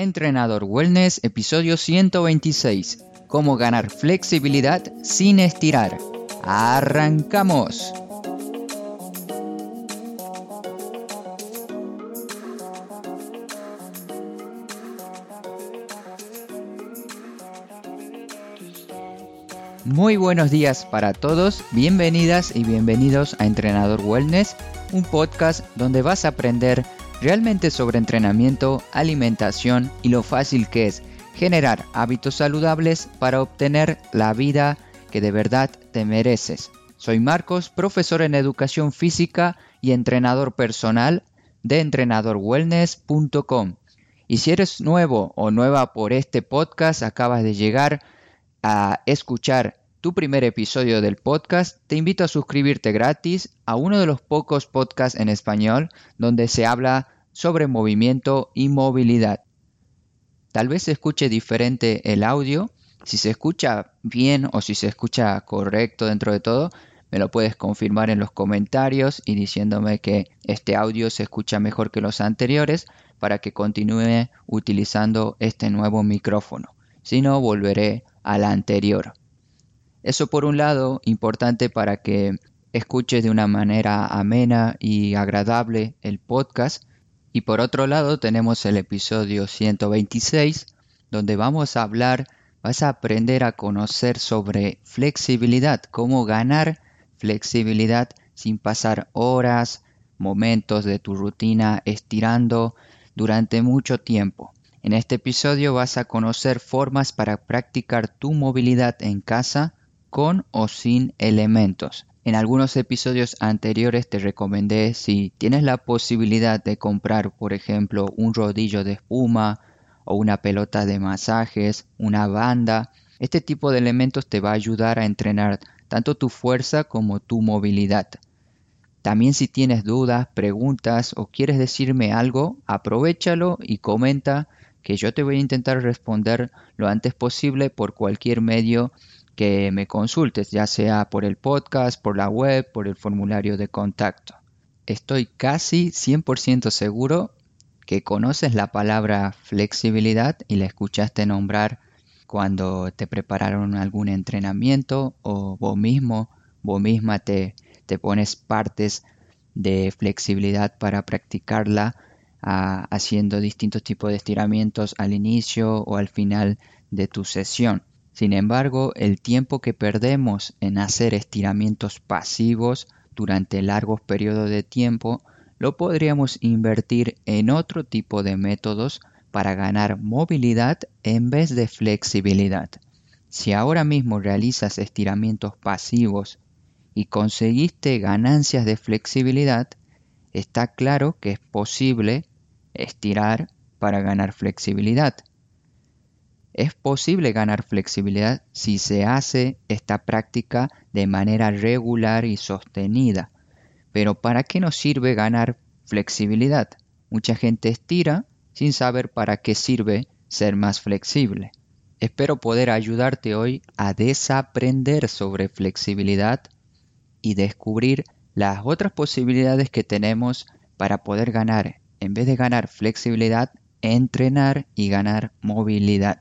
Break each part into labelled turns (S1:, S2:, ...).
S1: Entrenador Wellness, episodio 126. Cómo ganar flexibilidad sin estirar. ¡Arrancamos! Muy buenos días para todos, bienvenidas y bienvenidos a Entrenador Wellness, un podcast donde vas a aprender realmente sobre entrenamiento, alimentación y lo fácil que es generar hábitos saludables para obtener la vida que de verdad te mereces. Soy Marcos, profesor en educación física y entrenador personal de entrenadorwellness.com. Y si eres nuevo o nueva por este podcast, acabas de llegar a escuchar tu primer episodio del podcast, te invito a suscribirte gratis a uno de los pocos podcasts en español donde se habla sobre movimiento y movilidad. Tal vez se escuche diferente el audio. Si se escucha bien o si se escucha correcto dentro de todo, me lo puedes confirmar en los comentarios y diciéndome que este audio se escucha mejor que los anteriores para que continúe utilizando este nuevo micrófono. Si no, volveré al anterior. Eso por un lado, importante para que escuches de una manera amena y agradable el podcast. Y por otro lado tenemos el episodio 126, donde vamos a hablar, vas a aprender a conocer sobre flexibilidad, cómo ganar flexibilidad sin pasar horas, momentos de tu rutina estirando durante mucho tiempo. En este episodio vas a conocer formas para practicar tu movilidad en casa con o sin elementos. En algunos episodios anteriores te recomendé si tienes la posibilidad de comprar, por ejemplo, un rodillo de espuma o una pelota de masajes, una banda. Este tipo de elementos te va a ayudar a entrenar tanto tu fuerza como tu movilidad. También si tienes dudas, preguntas o quieres decirme algo, aprovechalo y comenta que yo te voy a intentar responder lo antes posible por cualquier medio que me consultes, ya sea por el podcast, por la web, por el formulario de contacto. Estoy casi 100% seguro que conoces la palabra flexibilidad y la escuchaste nombrar cuando te prepararon algún entrenamiento o vos mismo, vos misma te, te pones partes de flexibilidad para practicarla ah, haciendo distintos tipos de estiramientos al inicio o al final de tu sesión. Sin embargo, el tiempo que perdemos en hacer estiramientos pasivos durante largos periodos de tiempo lo podríamos invertir en otro tipo de métodos para ganar movilidad en vez de flexibilidad. Si ahora mismo realizas estiramientos pasivos y conseguiste ganancias de flexibilidad, está claro que es posible estirar para ganar flexibilidad. Es posible ganar flexibilidad si se hace esta práctica de manera regular y sostenida. Pero ¿para qué nos sirve ganar flexibilidad? Mucha gente estira sin saber para qué sirve ser más flexible. Espero poder ayudarte hoy a desaprender sobre flexibilidad y descubrir las otras posibilidades que tenemos para poder ganar, en vez de ganar flexibilidad, entrenar y ganar movilidad.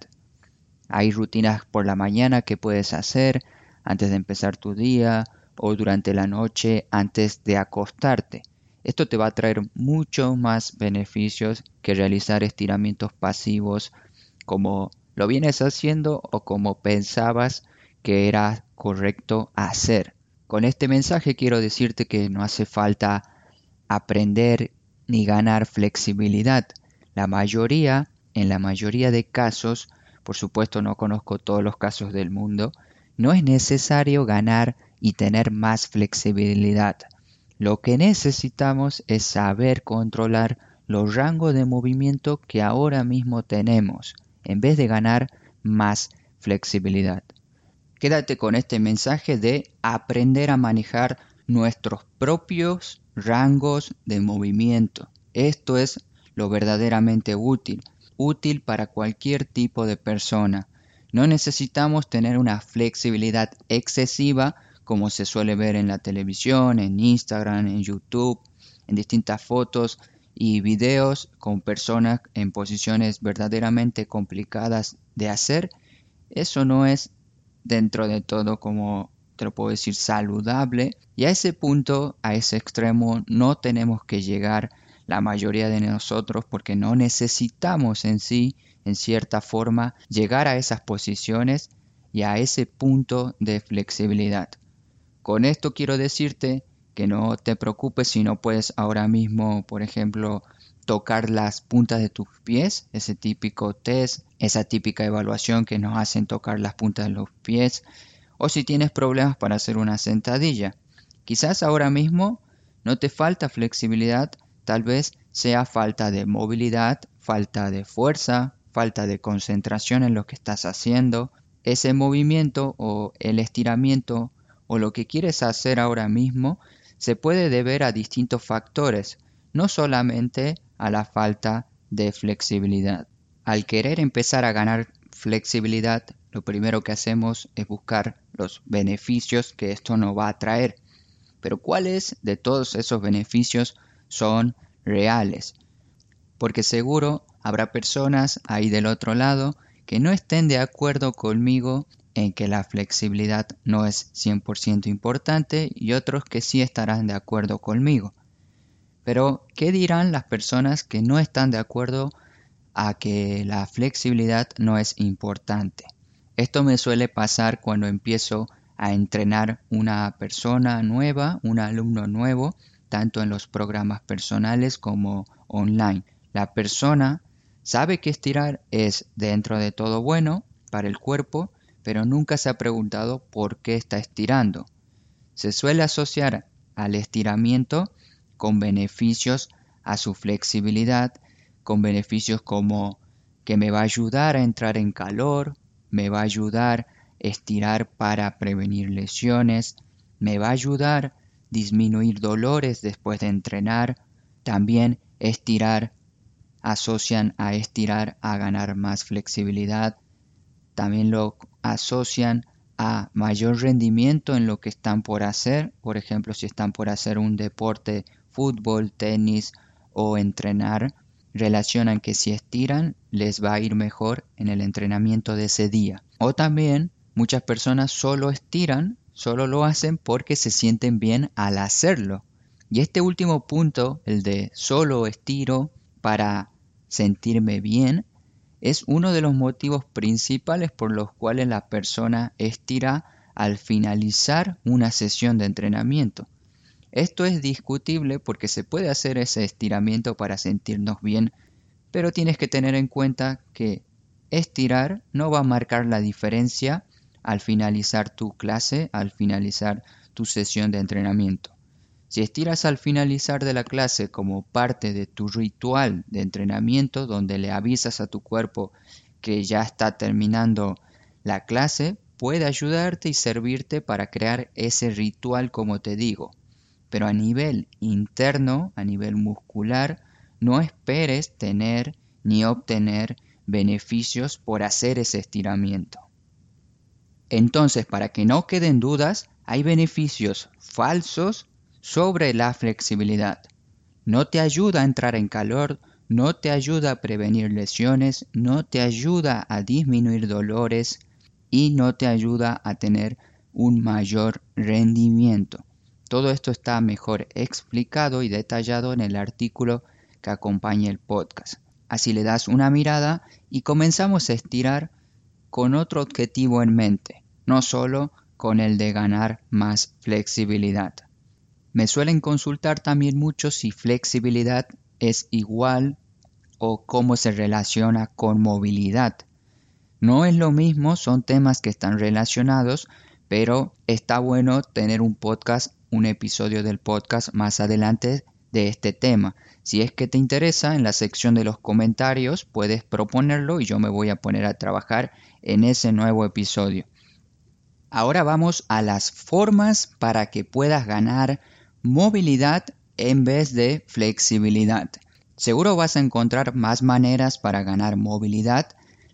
S1: Hay rutinas por la mañana que puedes hacer antes de empezar tu día o durante la noche antes de acostarte. Esto te va a traer muchos más beneficios que realizar estiramientos pasivos como lo vienes haciendo o como pensabas que era correcto hacer. Con este mensaje quiero decirte que no hace falta aprender ni ganar flexibilidad. La mayoría, en la mayoría de casos, por supuesto no conozco todos los casos del mundo, no es necesario ganar y tener más flexibilidad. Lo que necesitamos es saber controlar los rangos de movimiento que ahora mismo tenemos, en vez de ganar más flexibilidad. Quédate con este mensaje de aprender a manejar nuestros propios rangos de movimiento. Esto es lo verdaderamente útil útil para cualquier tipo de persona. No necesitamos tener una flexibilidad excesiva como se suele ver en la televisión, en Instagram, en YouTube, en distintas fotos y videos con personas en posiciones verdaderamente complicadas de hacer, eso no es dentro de todo como te lo puedo decir saludable y a ese punto, a ese extremo no tenemos que llegar la mayoría de nosotros porque no necesitamos en sí, en cierta forma, llegar a esas posiciones y a ese punto de flexibilidad. Con esto quiero decirte que no te preocupes si no puedes ahora mismo, por ejemplo, tocar las puntas de tus pies, ese típico test, esa típica evaluación que nos hacen tocar las puntas de los pies, o si tienes problemas para hacer una sentadilla. Quizás ahora mismo no te falta flexibilidad, Tal vez sea falta de movilidad, falta de fuerza, falta de concentración en lo que estás haciendo. Ese movimiento o el estiramiento o lo que quieres hacer ahora mismo se puede deber a distintos factores, no solamente a la falta de flexibilidad. Al querer empezar a ganar flexibilidad, lo primero que hacemos es buscar los beneficios que esto nos va a traer. Pero ¿cuáles de todos esos beneficios son reales. Porque seguro habrá personas ahí del otro lado que no estén de acuerdo conmigo en que la flexibilidad no es 100% importante y otros que sí estarán de acuerdo conmigo. Pero, ¿qué dirán las personas que no están de acuerdo a que la flexibilidad no es importante? Esto me suele pasar cuando empiezo a entrenar una persona nueva, un alumno nuevo, tanto en los programas personales como online. La persona sabe que estirar es dentro de todo bueno para el cuerpo, pero nunca se ha preguntado por qué está estirando. Se suele asociar al estiramiento con beneficios a su flexibilidad, con beneficios como que me va a ayudar a entrar en calor, me va a ayudar a estirar para prevenir lesiones, me va a ayudar disminuir dolores después de entrenar, también estirar, asocian a estirar a ganar más flexibilidad, también lo asocian a mayor rendimiento en lo que están por hacer, por ejemplo si están por hacer un deporte, fútbol, tenis o entrenar, relacionan que si estiran les va a ir mejor en el entrenamiento de ese día. O también muchas personas solo estiran solo lo hacen porque se sienten bien al hacerlo. Y este último punto, el de solo estiro para sentirme bien, es uno de los motivos principales por los cuales la persona estira al finalizar una sesión de entrenamiento. Esto es discutible porque se puede hacer ese estiramiento para sentirnos bien, pero tienes que tener en cuenta que estirar no va a marcar la diferencia al finalizar tu clase, al finalizar tu sesión de entrenamiento. Si estiras al finalizar de la clase como parte de tu ritual de entrenamiento, donde le avisas a tu cuerpo que ya está terminando la clase, puede ayudarte y servirte para crear ese ritual como te digo. Pero a nivel interno, a nivel muscular, no esperes tener ni obtener beneficios por hacer ese estiramiento. Entonces, para que no queden dudas, hay beneficios falsos sobre la flexibilidad. No te ayuda a entrar en calor, no te ayuda a prevenir lesiones, no te ayuda a disminuir dolores y no te ayuda a tener un mayor rendimiento. Todo esto está mejor explicado y detallado en el artículo que acompaña el podcast. Así le das una mirada y comenzamos a estirar con otro objetivo en mente, no solo con el de ganar más flexibilidad. Me suelen consultar también mucho si flexibilidad es igual o cómo se relaciona con movilidad. No es lo mismo, son temas que están relacionados, pero está bueno tener un podcast, un episodio del podcast más adelante de este tema. Si es que te interesa, en la sección de los comentarios puedes proponerlo y yo me voy a poner a trabajar en ese nuevo episodio. Ahora vamos a las formas para que puedas ganar movilidad en vez de flexibilidad. Seguro vas a encontrar más maneras para ganar movilidad.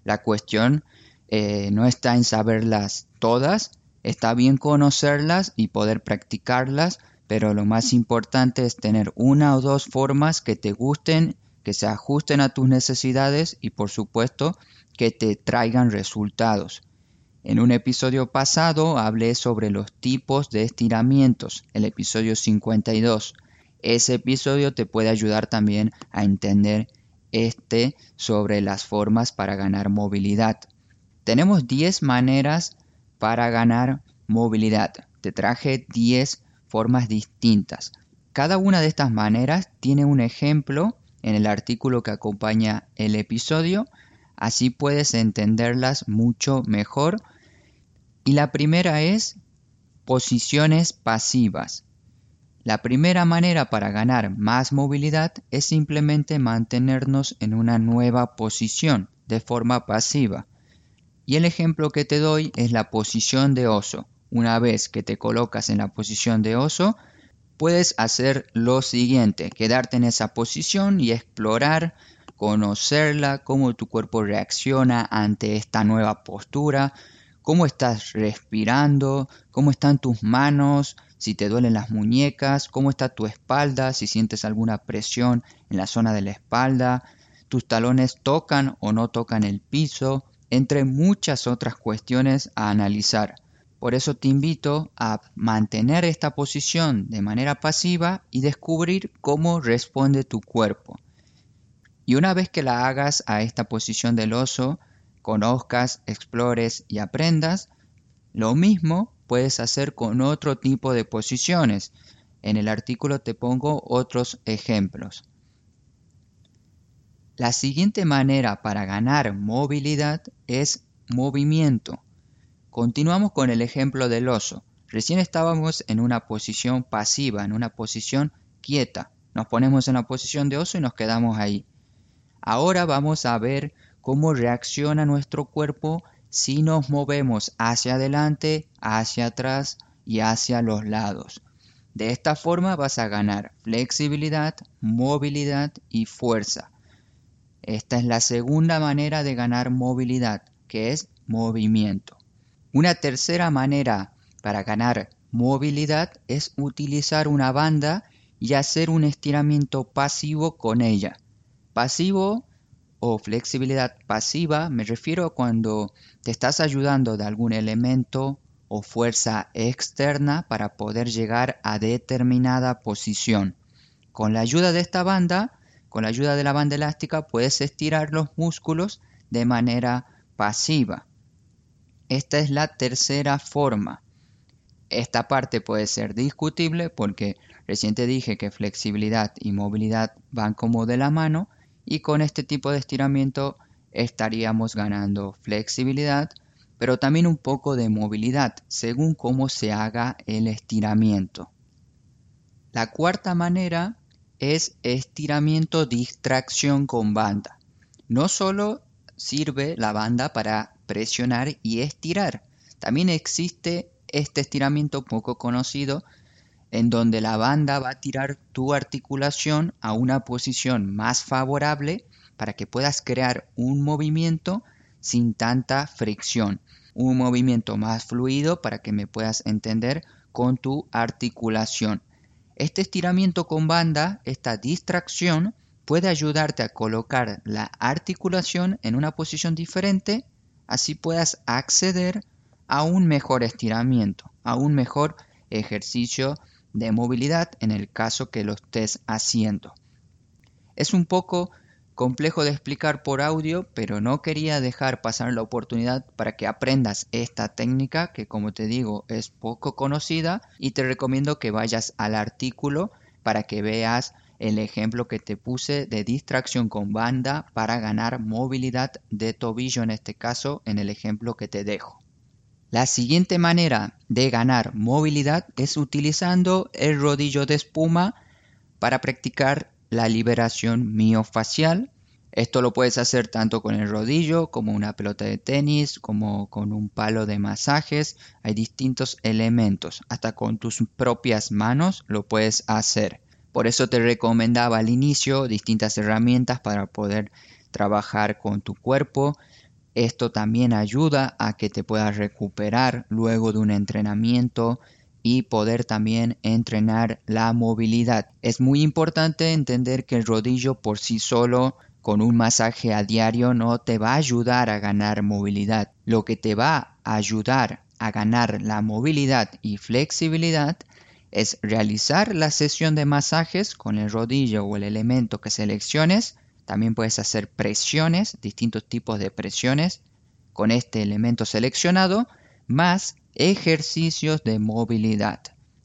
S1: La cuestión eh, no está en saberlas todas, está bien conocerlas y poder practicarlas, pero lo más importante es tener una o dos formas que te gusten, que se ajusten a tus necesidades y por supuesto que te traigan resultados. En un episodio pasado hablé sobre los tipos de estiramientos, el episodio 52. Ese episodio te puede ayudar también a entender este sobre las formas para ganar movilidad. Tenemos 10 maneras para ganar movilidad. Te traje 10 formas distintas. Cada una de estas maneras tiene un ejemplo en el artículo que acompaña el episodio, así puedes entenderlas mucho mejor. Y la primera es posiciones pasivas. La primera manera para ganar más movilidad es simplemente mantenernos en una nueva posición de forma pasiva. Y el ejemplo que te doy es la posición de oso. Una vez que te colocas en la posición de oso, puedes hacer lo siguiente, quedarte en esa posición y explorar, conocerla, cómo tu cuerpo reacciona ante esta nueva postura, cómo estás respirando, cómo están tus manos, si te duelen las muñecas, cómo está tu espalda, si sientes alguna presión en la zona de la espalda, tus talones tocan o no tocan el piso, entre muchas otras cuestiones a analizar. Por eso te invito a mantener esta posición de manera pasiva y descubrir cómo responde tu cuerpo. Y una vez que la hagas a esta posición del oso, conozcas, explores y aprendas, lo mismo puedes hacer con otro tipo de posiciones. En el artículo te pongo otros ejemplos. La siguiente manera para ganar movilidad es movimiento. Continuamos con el ejemplo del oso. Recién estábamos en una posición pasiva, en una posición quieta. Nos ponemos en la posición de oso y nos quedamos ahí. Ahora vamos a ver cómo reacciona nuestro cuerpo si nos movemos hacia adelante, hacia atrás y hacia los lados. De esta forma vas a ganar flexibilidad, movilidad y fuerza. Esta es la segunda manera de ganar movilidad, que es movimiento. Una tercera manera para ganar movilidad es utilizar una banda y hacer un estiramiento pasivo con ella. Pasivo o flexibilidad pasiva me refiero cuando te estás ayudando de algún elemento o fuerza externa para poder llegar a determinada posición. Con la ayuda de esta banda, con la ayuda de la banda elástica, puedes estirar los músculos de manera pasiva. Esta es la tercera forma. Esta parte puede ser discutible porque recién te dije que flexibilidad y movilidad van como de la mano y con este tipo de estiramiento estaríamos ganando flexibilidad, pero también un poco de movilidad según cómo se haga el estiramiento. La cuarta manera es estiramiento distracción con banda. No solo sirve la banda para presionar y estirar, también existe este estiramiento poco conocido en donde la banda va a tirar tu articulación a una posición más favorable para que puedas crear un movimiento sin tanta fricción, un movimiento más fluido para que me puedas entender con tu articulación. Este estiramiento con banda, esta distracción, puede ayudarte a colocar la articulación en una posición diferente, así puedas acceder a un mejor estiramiento, a un mejor ejercicio de movilidad en el caso que lo estés haciendo. Es un poco complejo de explicar por audio, pero no quería dejar pasar la oportunidad para que aprendas esta técnica que como te digo es poco conocida y te recomiendo que vayas al artículo para que veas el ejemplo que te puse de distracción con banda para ganar movilidad de tobillo en este caso en el ejemplo que te dejo. La siguiente manera de ganar movilidad es utilizando el rodillo de espuma para practicar la liberación miofacial. Esto lo puedes hacer tanto con el rodillo como una pelota de tenis, como con un palo de masajes. Hay distintos elementos. Hasta con tus propias manos lo puedes hacer. Por eso te recomendaba al inicio distintas herramientas para poder trabajar con tu cuerpo esto también ayuda a que te puedas recuperar luego de un entrenamiento y poder también entrenar la movilidad. Es muy importante entender que el rodillo por sí solo con un masaje a diario no te va a ayudar a ganar movilidad. Lo que te va a ayudar a ganar la movilidad y flexibilidad es realizar la sesión de masajes con el rodillo o el elemento que selecciones. También puedes hacer presiones, distintos tipos de presiones con este elemento seleccionado, más ejercicios de movilidad.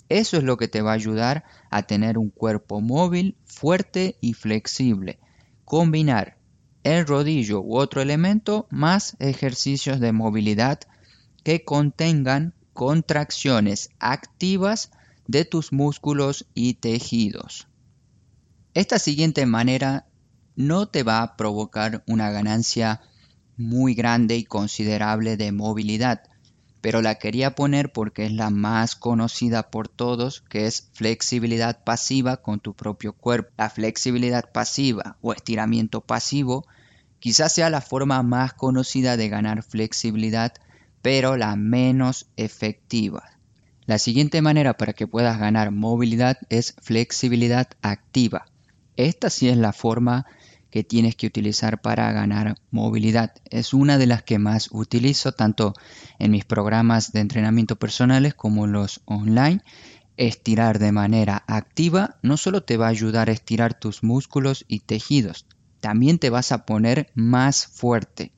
S1: Eso es lo que te va a ayudar a tener un cuerpo móvil, fuerte y flexible. Combinar el rodillo u otro elemento más ejercicios de movilidad que contengan contracciones activas de tus músculos y tejidos. Esta siguiente manera no te va a provocar una ganancia muy grande y considerable de movilidad, pero la quería poner porque es la más conocida por todos, que es flexibilidad pasiva con tu propio cuerpo. La flexibilidad pasiva o estiramiento pasivo quizás sea la forma más conocida de ganar flexibilidad, pero la menos efectiva. La siguiente manera para que puedas ganar movilidad es flexibilidad activa. Esta sí es la forma que tienes que utilizar para ganar movilidad. Es una de las que más utilizo tanto en mis programas de entrenamiento personales como los online. Estirar de manera activa no solo te va a ayudar a estirar tus músculos y tejidos, también te vas a poner más fuerte.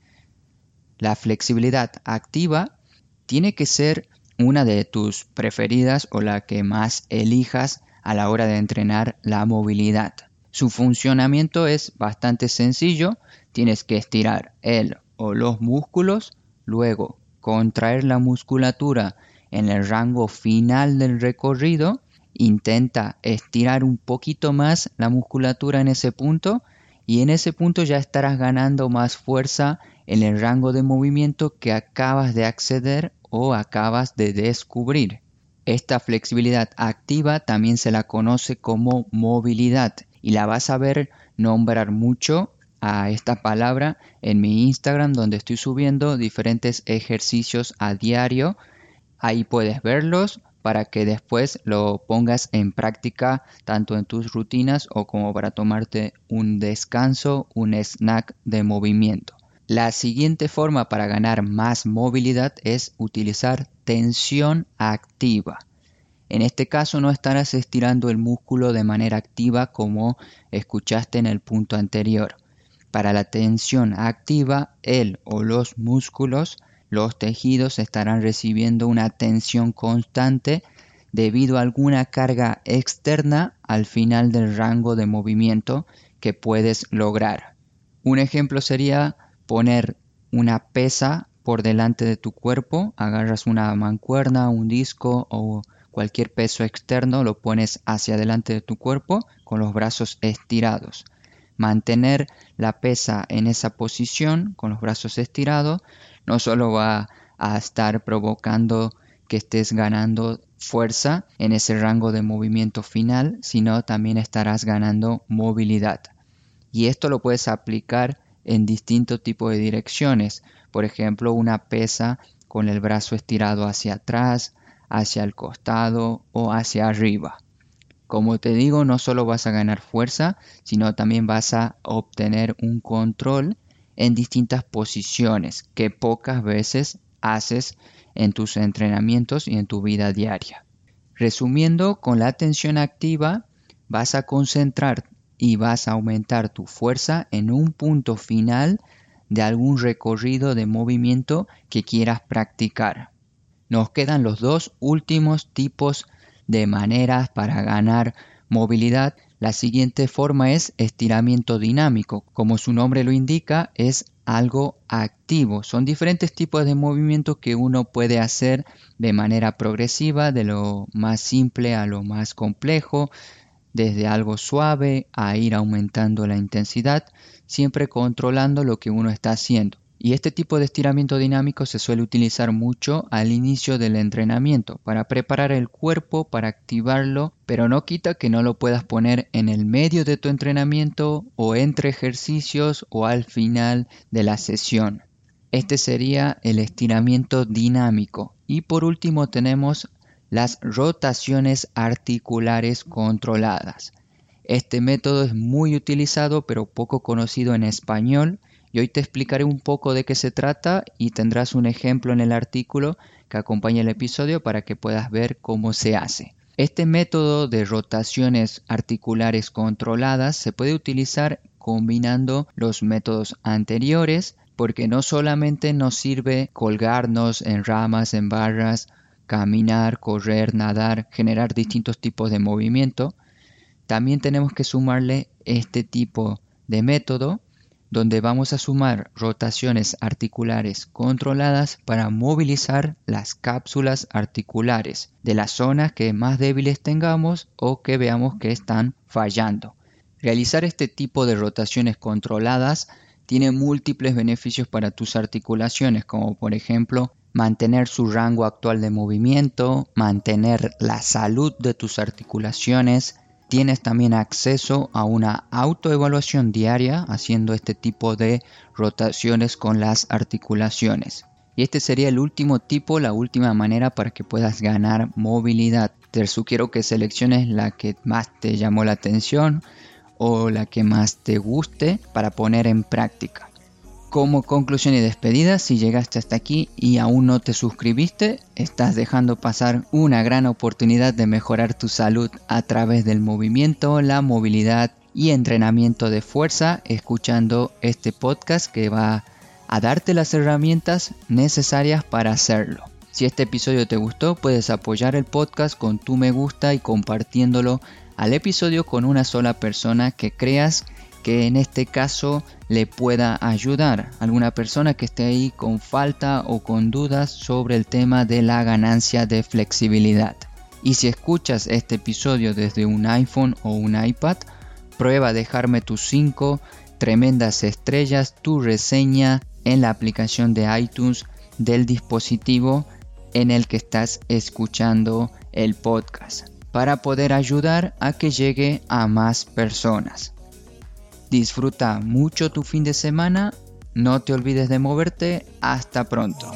S1: La flexibilidad activa tiene que ser una de tus preferidas o la que más elijas a la hora de entrenar la movilidad. Su funcionamiento es bastante sencillo. Tienes que estirar el o los músculos, luego contraer la musculatura en el rango final del recorrido. Intenta estirar un poquito más la musculatura en ese punto y en ese punto ya estarás ganando más fuerza en el rango de movimiento que acabas de acceder o acabas de descubrir. Esta flexibilidad activa también se la conoce como movilidad y la vas a ver nombrar mucho a esta palabra en mi Instagram donde estoy subiendo diferentes ejercicios a diario. Ahí puedes verlos para que después lo pongas en práctica tanto en tus rutinas o como para tomarte un descanso, un snack de movimiento. La siguiente forma para ganar más movilidad es utilizar tensión activa. En este caso no estarás estirando el músculo de manera activa como escuchaste en el punto anterior. Para la tensión activa, el o los músculos, los tejidos estarán recibiendo una tensión constante debido a alguna carga externa al final del rango de movimiento que puedes lograr. Un ejemplo sería poner una pesa por delante de tu cuerpo, agarras una mancuerna, un disco o Cualquier peso externo lo pones hacia adelante de tu cuerpo con los brazos estirados. Mantener la pesa en esa posición con los brazos estirados no solo va a estar provocando que estés ganando fuerza en ese rango de movimiento final, sino también estarás ganando movilidad. Y esto lo puedes aplicar en distintos tipos de direcciones. Por ejemplo, una pesa con el brazo estirado hacia atrás, hacia el costado o hacia arriba. Como te digo, no solo vas a ganar fuerza, sino también vas a obtener un control en distintas posiciones que pocas veces haces en tus entrenamientos y en tu vida diaria. Resumiendo, con la atención activa vas a concentrar y vas a aumentar tu fuerza en un punto final de algún recorrido de movimiento que quieras practicar. Nos quedan los dos últimos tipos de maneras para ganar movilidad. La siguiente forma es estiramiento dinámico. Como su nombre lo indica, es algo activo. Son diferentes tipos de movimientos que uno puede hacer de manera progresiva, de lo más simple a lo más complejo, desde algo suave a ir aumentando la intensidad, siempre controlando lo que uno está haciendo. Y este tipo de estiramiento dinámico se suele utilizar mucho al inicio del entrenamiento para preparar el cuerpo, para activarlo, pero no quita que no lo puedas poner en el medio de tu entrenamiento o entre ejercicios o al final de la sesión. Este sería el estiramiento dinámico. Y por último tenemos las rotaciones articulares controladas. Este método es muy utilizado pero poco conocido en español y hoy te explicaré un poco de qué se trata y tendrás un ejemplo en el artículo que acompaña el episodio para que puedas ver cómo se hace. Este método de rotaciones articulares controladas se puede utilizar combinando los métodos anteriores porque no solamente nos sirve colgarnos en ramas, en barras, caminar, correr, nadar, generar distintos tipos de movimiento, también tenemos que sumarle este tipo de método donde vamos a sumar rotaciones articulares controladas para movilizar las cápsulas articulares de las zonas que más débiles tengamos o que veamos que están fallando. Realizar este tipo de rotaciones controladas tiene múltiples beneficios para tus articulaciones, como por ejemplo mantener su rango actual de movimiento, mantener la salud de tus articulaciones, Tienes también acceso a una autoevaluación diaria haciendo este tipo de rotaciones con las articulaciones. Y este sería el último tipo, la última manera para que puedas ganar movilidad. Te sugiero que selecciones la que más te llamó la atención o la que más te guste para poner en práctica. Como conclusión y despedida, si llegaste hasta aquí y aún no te suscribiste, estás dejando pasar una gran oportunidad de mejorar tu salud a través del movimiento, la movilidad y entrenamiento de fuerza escuchando este podcast que va a darte las herramientas necesarias para hacerlo. Si este episodio te gustó, puedes apoyar el podcast con tu me gusta y compartiéndolo al episodio con una sola persona que creas que en este caso le pueda ayudar. Alguna persona que esté ahí con falta o con dudas sobre el tema de la ganancia de flexibilidad. Y si escuchas este episodio desde un iPhone o un iPad, prueba a dejarme tus 5 tremendas estrellas, tu reseña en la aplicación de iTunes del dispositivo en el que estás escuchando el podcast para poder ayudar a que llegue a más personas. Disfruta mucho tu fin de semana, no te olvides de moverte, hasta pronto.